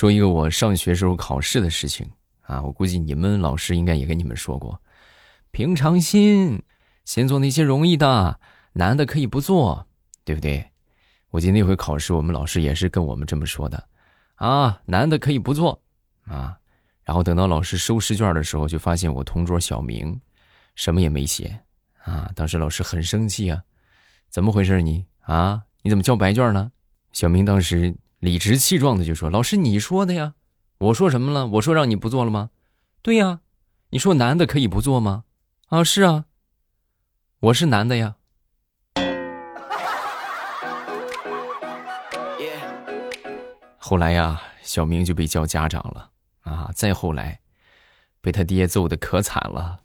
说一个我上学时候考试的事情啊，我估计你们老师应该也跟你们说过，平常心，先做那些容易的，难的可以不做，对不对？我记得那回考试，我们老师也是跟我们这么说的，啊，难的可以不做，啊，然后等到老师收试卷的时候，就发现我同桌小明什么也没写，啊，当时老师很生气啊，怎么回事你啊？你怎么交白卷呢？小明当时。理直气壮的就说：“老师，你说的呀，我说什么了？我说让你不做了吗？对呀，你说男的可以不做吗？啊，是啊，我是男的呀。”后来呀，小明就被叫家长了啊！再后来，被他爹揍的可惨了。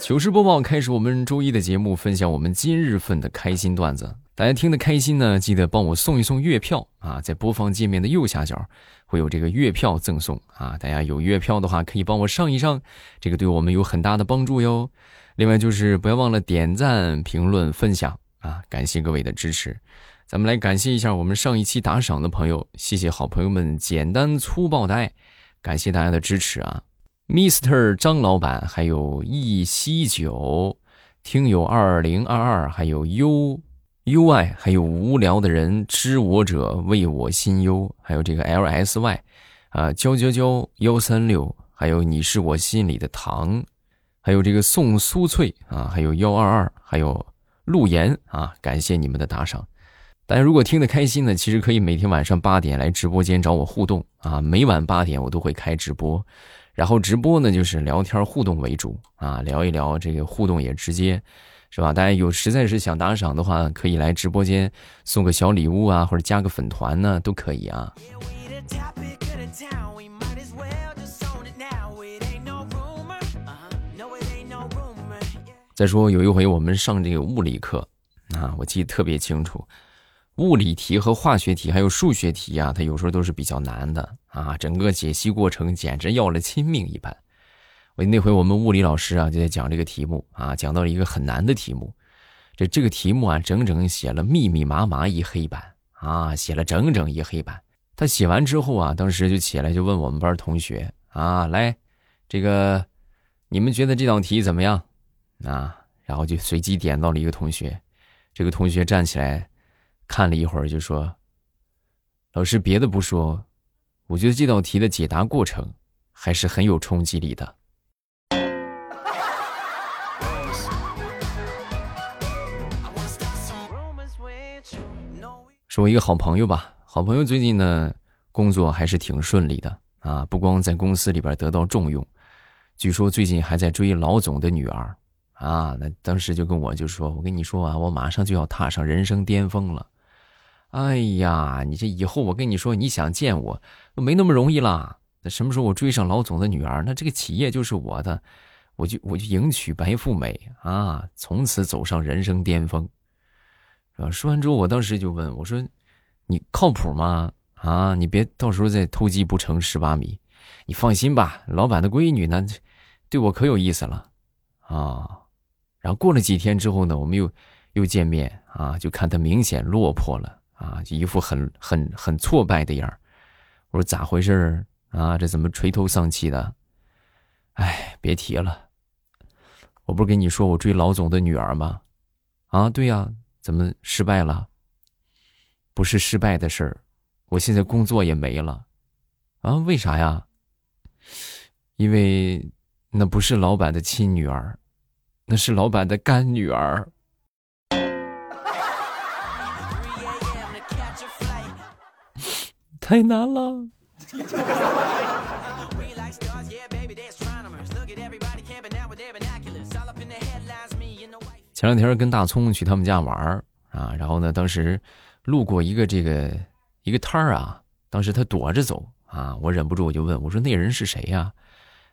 糗事播报开始，我们周一的节目，分享我们今日份的开心段子。大家听得开心呢，记得帮我送一送月票啊！在播放界面的右下角会有这个月票赠送啊！大家有月票的话，可以帮我上一上，这个对我们有很大的帮助哟。另外就是不要忘了点赞、评论、分享啊！感谢各位的支持。咱们来感谢一下我们上一期打赏的朋友，谢谢好朋友们简单粗暴的爱，感谢大家的支持啊！Mr 张老板，还有一西九听友二零二二，还有 U。U I 还有无聊的人知我者为我心忧，还有这个 L S Y，啊，娇娇娇幺三六，还有你是我心里的糖，还有这个宋苏翠啊，还有幺二二，还有陆岩啊，感谢你们的打赏。大家如果听得开心呢，其实可以每天晚上八点来直播间找我互动啊，每晚八点我都会开直播，然后直播呢就是聊天互动为主啊，聊一聊这个互动也直接。是吧？大家有实在是想打赏的话，可以来直播间送个小礼物啊，或者加个粉团呢，都可以啊。再说有一回我们上这个物理课啊，我记得特别清楚，物理题和化学题还有数学题啊，它有时候都是比较难的啊，整个解析过程简直要了亲命一般。我那回我们物理老师啊就在讲这个题目啊，讲到了一个很难的题目，这这个题目啊整整写了密密麻麻一黑板啊，写了整整一黑板。他写完之后啊，当时就起来就问我们班同学啊，来，这个你们觉得这道题怎么样啊？然后就随机点到了一个同学，这个同学站起来看了一会儿就说：“老师别的不说，我觉得这道题的解答过程还是很有冲击力的。”是我一个好朋友吧，好朋友最近呢工作还是挺顺利的啊，不光在公司里边得到重用，据说最近还在追老总的女儿啊。那当时就跟我就说：“我跟你说啊，我马上就要踏上人生巅峰了。哎呀，你这以后我跟你说，你想见我没那么容易啦。那什么时候我追上老总的女儿，那这个企业就是我的，我就我就迎娶白富美啊，从此走上人生巅峰。”说完之后，我当时就问我说：“你靠谱吗？啊，你别到时候再偷鸡不成蚀把米。你放心吧，老板的闺女呢，对我可有意思了啊。”然后过了几天之后呢，我们又又见面啊，就看他明显落魄了啊，就一副很很很挫败的样我说：“咋回事啊？这怎么垂头丧气的？”哎，别提了，我不是跟你说我追老总的女儿吗？啊，对呀。怎么失败了？不是失败的事儿，我现在工作也没了，啊？为啥呀？因为那不是老板的亲女儿，那是老板的干女儿。太难了。前两天跟大葱去他们家玩啊，然后呢，当时路过一个这个一个摊儿啊，当时他躲着走啊，我忍不住我就问我说：“那人是谁呀？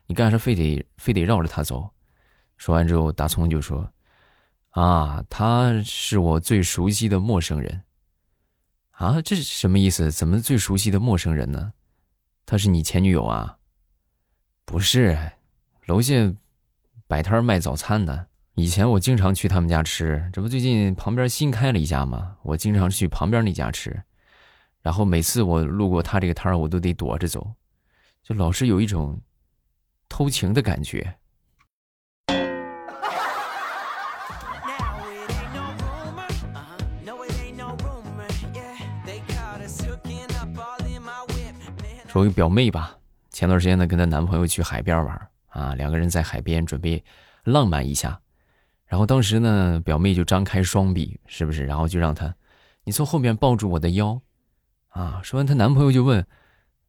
你干啥非得非得绕着他走？”说完之后，大葱就说：“啊，他是我最熟悉的陌生人。”啊，这是什么意思？怎么最熟悉的陌生人呢？他是你前女友啊？不是，楼下摆摊卖早餐的。以前我经常去他们家吃，这不最近旁边新开了一家吗？我经常去旁边那家吃，然后每次我路过他这个摊儿，我都得躲着走，就老是有一种偷情的感觉。说一表妹吧，前段时间呢跟她男朋友去海边玩啊，两个人在海边准备浪漫一下，然后当时呢表妹就张开双臂，是不是？然后就让她，你从后面抱住我的腰。啊！说完，她男朋友就问：“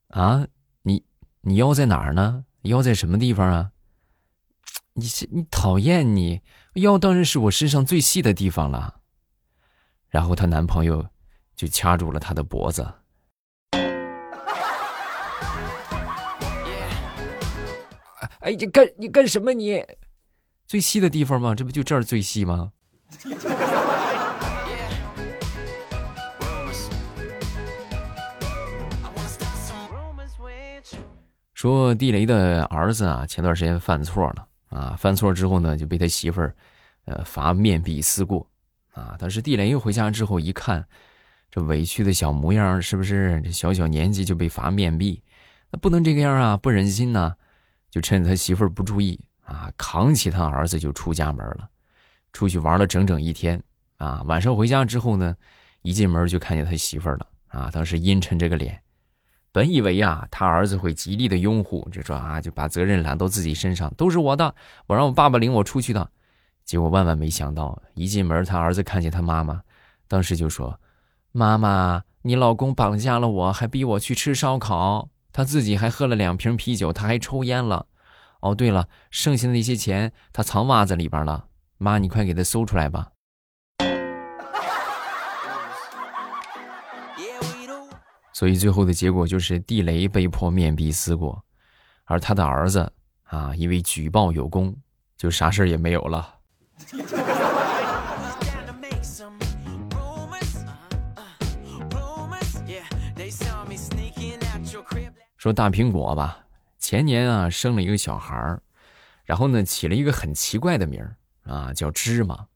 啊，你你腰在哪儿呢？腰在什么地方啊？你你讨厌你腰当然是我身上最细的地方了。”然后她男朋友就掐住了她的脖子。哎，你干你干什么？你最细的地方吗？这不就这儿最细吗？说地雷的儿子啊，前段时间犯错了啊，犯错之后呢，就被他媳妇儿，呃，罚面壁思过，啊，但是地雷回家之后一看，这委屈的小模样，是不是？这小小年纪就被罚面壁，那不能这个样啊，不忍心呐，就趁他媳妇儿不注意啊，扛起他儿子就出家门了，出去玩了整整一天啊，晚上回家之后呢，一进门就看见他媳妇儿了啊，当时阴沉着个脸。本以为啊，他儿子会极力的拥护，就说啊，就把责任揽到自己身上，都是我的，我让我爸爸领我出去的。结果万万没想到，一进门，他儿子看见他妈妈，当时就说：“妈妈，你老公绑架了我，还逼我去吃烧烤，他自己还喝了两瓶啤酒，他还抽烟了。哦，对了，剩下的那些钱他藏袜子里边了，妈，你快给他搜出来吧。”所以最后的结果就是地雷被迫面壁思过，而他的儿子啊，因为举报有功，就啥事儿也没有了。大苹果吧，前年啊生了一个小孩儿，然后呢起了一个很奇怪的名儿啊，叫芝麻。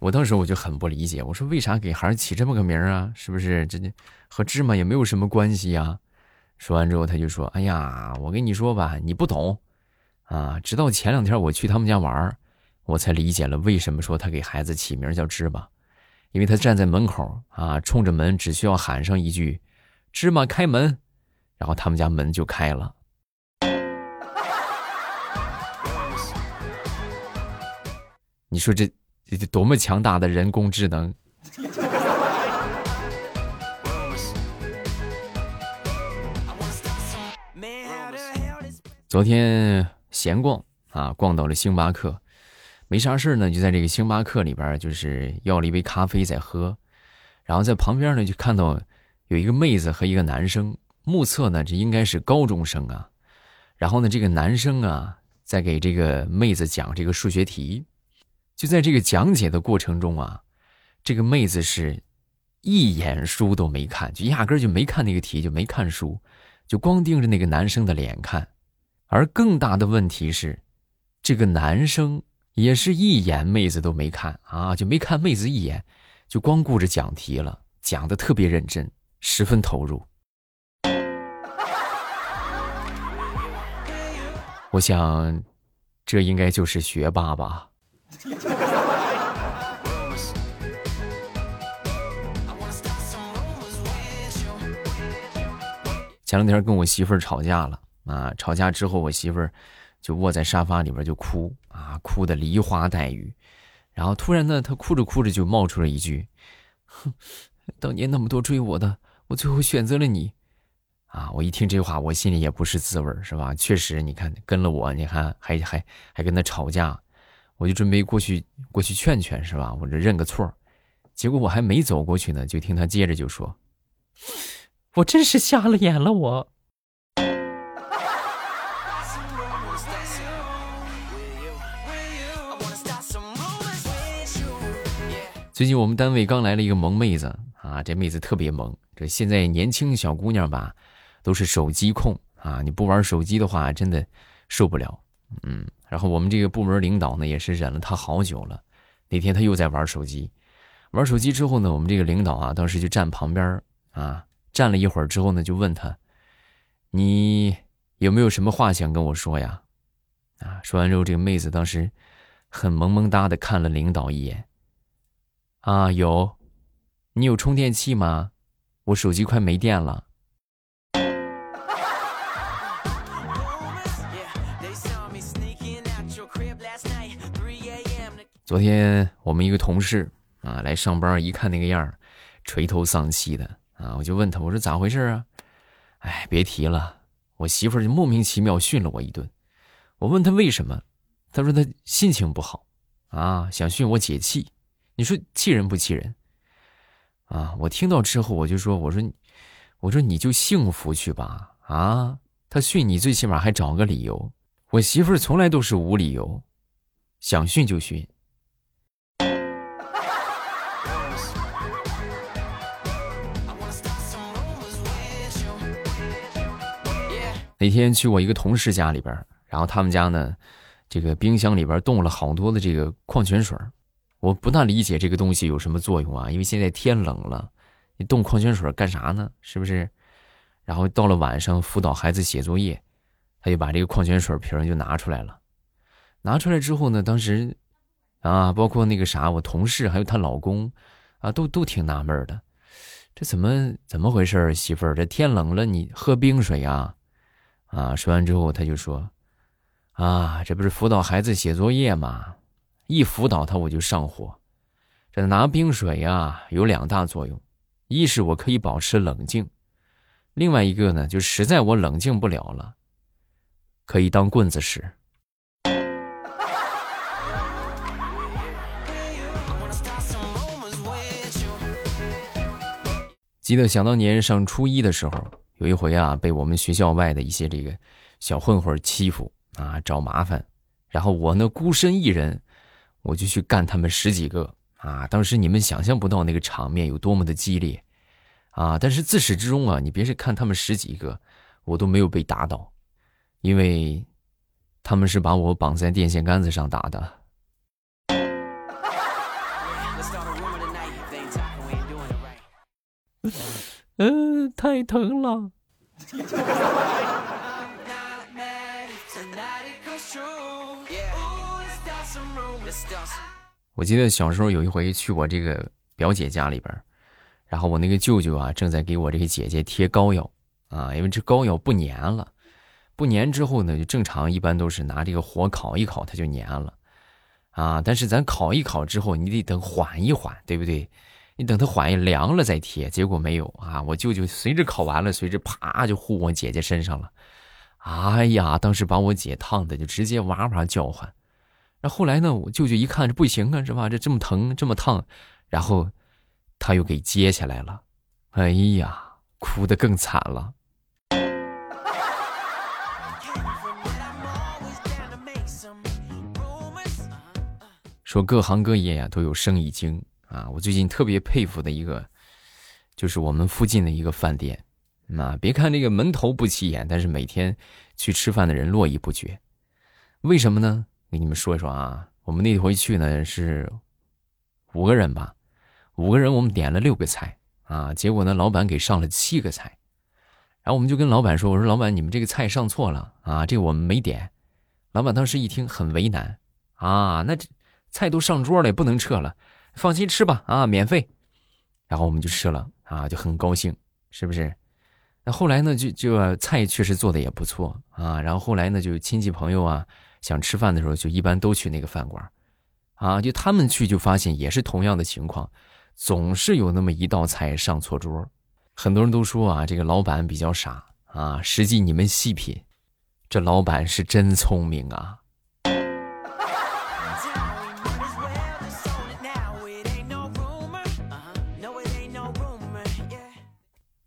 我当时我就很不理解，我说为啥给孩子起这么个名儿啊？是不是这这和芝麻也没有什么关系呀？说完之后，他就说：“哎呀，我跟你说吧，你不懂啊。直到前两天我去他们家玩我才理解了为什么说他给孩子起名叫芝麻，因为他站在门口啊，冲着门只需要喊上一句‘芝麻开门’，然后他们家门就开了。你说这？”这多么强大的人工智能！昨天闲逛啊，逛到了星巴克，没啥事呢，就在这个星巴克里边，就是要了一杯咖啡在喝，然后在旁边呢，就看到有一个妹子和一个男生，目测呢，这应该是高中生啊。然后呢，这个男生啊，在给这个妹子讲这个数学题。就在这个讲解的过程中啊，这个妹子是一眼书都没看，就压根就没看那个题，就没看书，就光盯着那个男生的脸看。而更大的问题是，这个男生也是一眼妹子都没看啊，就没看妹子一眼，就光顾着讲题了，讲的特别认真，十分投入。我想，这应该就是学霸吧。前两天跟我媳妇儿吵架了啊！吵架之后，我媳妇儿就卧在沙发里边就哭啊，哭的梨花带雨。然后突然呢，她哭着哭着就冒出了一句：“哼，当年那么多追我的，我最后选择了你。”啊！我一听这话，我心里也不是滋味是吧？确实，你看跟了我，你看还还还跟他吵架。我就准备过去过去劝劝，是吧？我这认个错结果我还没走过去呢，就听他接着就说：“我真是瞎了眼了，我。”最近我们单位刚来了一个萌妹子啊，这妹子特别萌。这现在年轻小姑娘吧，都是手机控啊，你不玩手机的话，真的受不了。嗯。然后我们这个部门领导呢，也是忍了他好久了。那天他又在玩手机，玩手机之后呢，我们这个领导啊，当时就站旁边啊，站了一会儿之后呢，就问他：“你有没有什么话想跟我说呀？”啊，说完之后，这个妹子当时很萌萌哒的看了领导一眼。啊，有，你有充电器吗？我手机快没电了。昨天我们一个同事啊来上班，一看那个样，垂头丧气的啊，我就问他，我说咋回事啊？哎，别提了，我媳妇就莫名其妙训了我一顿。我问他为什么，他说他心情不好，啊，想训我解气。你说气人不气人？啊，我听到之后我就说，我说，我说你就幸福去吧，啊，他训你最起码还找个理由。我媳妇从来都是无理由，想训就训。那天去我一个同事家里边，然后他们家呢，这个冰箱里边冻了好多的这个矿泉水我不大理解这个东西有什么作用啊？因为现在天冷了，你冻矿泉水干啥呢？是不是？然后到了晚上辅导孩子写作业，他就把这个矿泉水瓶就拿出来了。拿出来之后呢，当时啊，包括那个啥，我同事还有她老公啊，都都挺纳闷的，这怎么怎么回事儿媳妇儿，这天冷了你喝冰水啊？啊，说完之后，他就说：“啊，这不是辅导孩子写作业吗？一辅导他，我就上火。这拿冰水呀，有两大作用：一是我可以保持冷静；另外一个呢，就实在我冷静不了了，可以当棍子使。”记得想当年上初一的时候。有一回啊，被我们学校外的一些这个小混混欺负啊，找麻烦，然后我呢孤身一人，我就去干他们十几个啊！当时你们想象不到那个场面有多么的激烈啊！但是自始至终啊，你别是看他们十几个，我都没有被打倒，因为他们是把我绑在电线杆子上打的。嗯，太疼了。我记得小时候有一回去我这个表姐家里边，然后我那个舅舅啊正在给我这个姐姐贴膏药啊，因为这膏药不粘了，不粘之后呢，就正常一般都是拿这个火烤一烤它就粘了啊，但是咱烤一烤之后，你得等缓一缓，对不对？你等它缓一凉了再贴，结果没有啊！我舅舅随着烤完了，随着啪就呼我姐姐身上了，哎呀，当时把我姐烫的就直接哇哇叫唤。然后来呢，我舅舅一看这不行啊，是吧？这这么疼，这么烫，然后他又给接下来了，哎呀，哭得更惨了。说各行各业呀都有生意经。啊，我最近特别佩服的一个，就是我们附近的一个饭店。啊，别看这个门头不起眼，但是每天去吃饭的人络绎不绝。为什么呢？给你们说一说啊。我们那回去呢是五个人吧，五个人我们点了六个菜啊，结果呢老板给上了七个菜，然后我们就跟老板说：“我说老板，你们这个菜上错了啊，这个我们没点。”老板当时一听很为难啊，那这菜都上桌了，也不能撤了。放心吃吧，啊，免费，然后我们就吃了，啊，就很高兴，是不是？那后来呢，就就菜确实做的也不错啊。然后后来呢，就亲戚朋友啊想吃饭的时候，就一般都去那个饭馆，啊，就他们去就发现也是同样的情况，总是有那么一道菜上错桌。很多人都说啊，这个老板比较傻啊，实际你们细品，这老板是真聪明啊。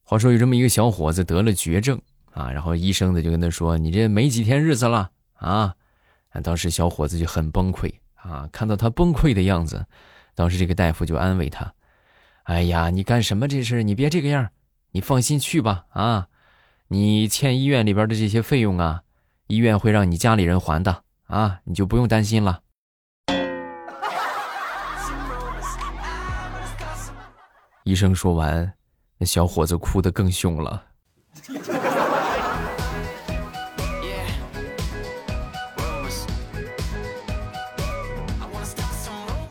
话说有这么一个小伙子得了绝症啊，然后医生呢就跟他说：“你这没几天日子了啊！”当时小伙子就很崩溃啊，看到他崩溃的样子，当时这个大夫就安慰他：“哎呀，你干什么这事？你别这个样，你放心去吧啊！你欠医院里边的这些费用啊，医院会让你家里人还的啊，你就不用担心了。”医生说完。那小伙子哭得更凶了。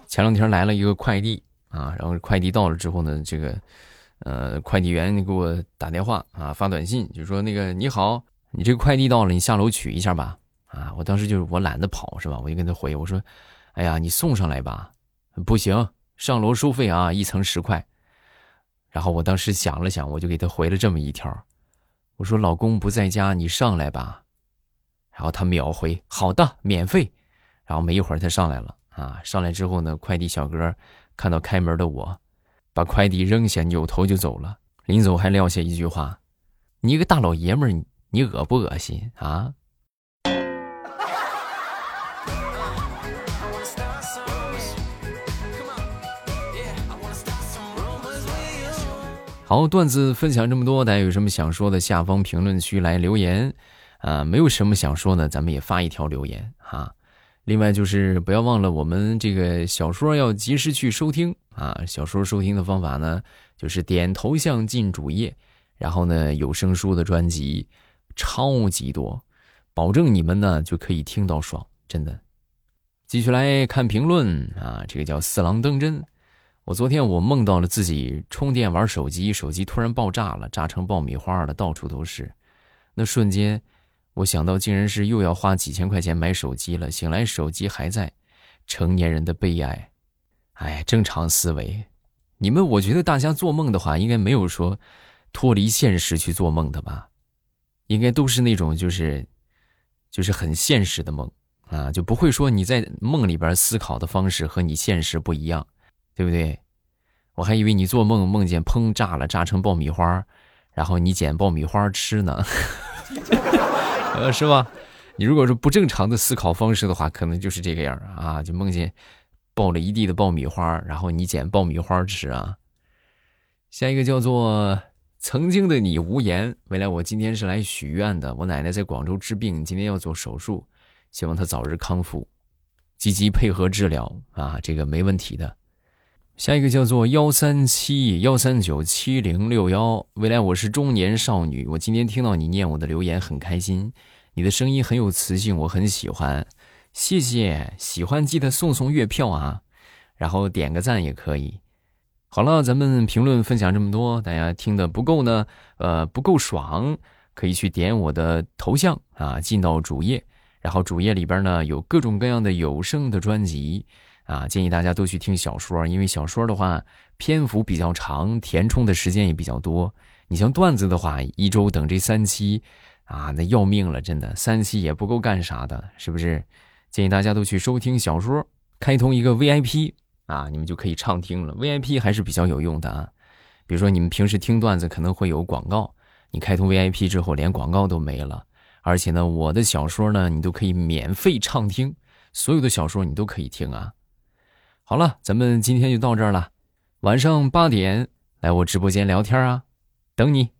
前两天来了一个快递啊，然后快递到了之后呢，这个呃快递员给我打电话啊，发短信就说那个你好，你这个快递到了，你下楼取一下吧。啊，我当时就是我懒得跑是吧？我就跟他回我说，哎呀，你送上来吧。不行，上楼收费啊，一层十块。然后我当时想了想，我就给他回了这么一条，我说老公不在家，你上来吧。然后他秒回好的，免费。然后没一会儿他上来了啊，上来之后呢，快递小哥看到开门的我，把快递扔下，扭头就走了。临走还撂下一句话：“你一个大老爷们儿，你恶不恶心啊？”好，段子分享这么多，大家有什么想说的，下方评论区来留言。啊，没有什么想说的，咱们也发一条留言哈。另外就是不要忘了，我们这个小说要及时去收听啊。小说收听的方法呢，就是点头像进主页，然后呢，有声书的专辑超级多，保证你们呢就可以听到爽，真的。继续来看评论啊，这个叫四郎登真。我昨天我梦到了自己充电玩手机，手机突然爆炸了，炸成爆米花了，到处都是。那瞬间，我想到竟然是又要花几千块钱买手机了。醒来手机还在，成年人的悲哀。哎，正常思维，你们我觉得大家做梦的话，应该没有说脱离现实去做梦的吧？应该都是那种就是就是很现实的梦啊，就不会说你在梦里边思考的方式和你现实不一样。对不对？我还以为你做梦梦见砰炸了，炸成爆米花，然后你捡爆米花吃呢，呃，是吧？你如果说不正常的思考方式的话，可能就是这个样啊，就梦见爆了一地的爆米花，然后你捡爆米花吃啊。下一个叫做曾经的你无言，未来我今天是来许愿的。我奶奶在广州治病，今天要做手术，希望她早日康复，积极配合治疗啊，这个没问题的。下一个叫做幺三七幺三九七零六幺，未来我是中年少女，我今天听到你念我的留言很开心，你的声音很有磁性，我很喜欢，谢谢，喜欢记得送送月票啊，然后点个赞也可以。好了，咱们评论分享这么多，大家听的不够呢，呃不够爽，可以去点我的头像啊，进到主页，然后主页里边呢有各种各样的有声的专辑。啊，建议大家都去听小说，因为小说的话篇幅比较长，填充的时间也比较多。你像段子的话，一周等这三期，啊，那要命了，真的三期也不够干啥的，是不是？建议大家都去收听小说，开通一个 VIP 啊，你们就可以畅听了。VIP 还是比较有用的啊，比如说你们平时听段子可能会有广告，你开通 VIP 之后连广告都没了，而且呢，我的小说呢你都可以免费畅听，所有的小说你都可以听啊。好了，咱们今天就到这儿了。晚上八点来我直播间聊天啊，等你。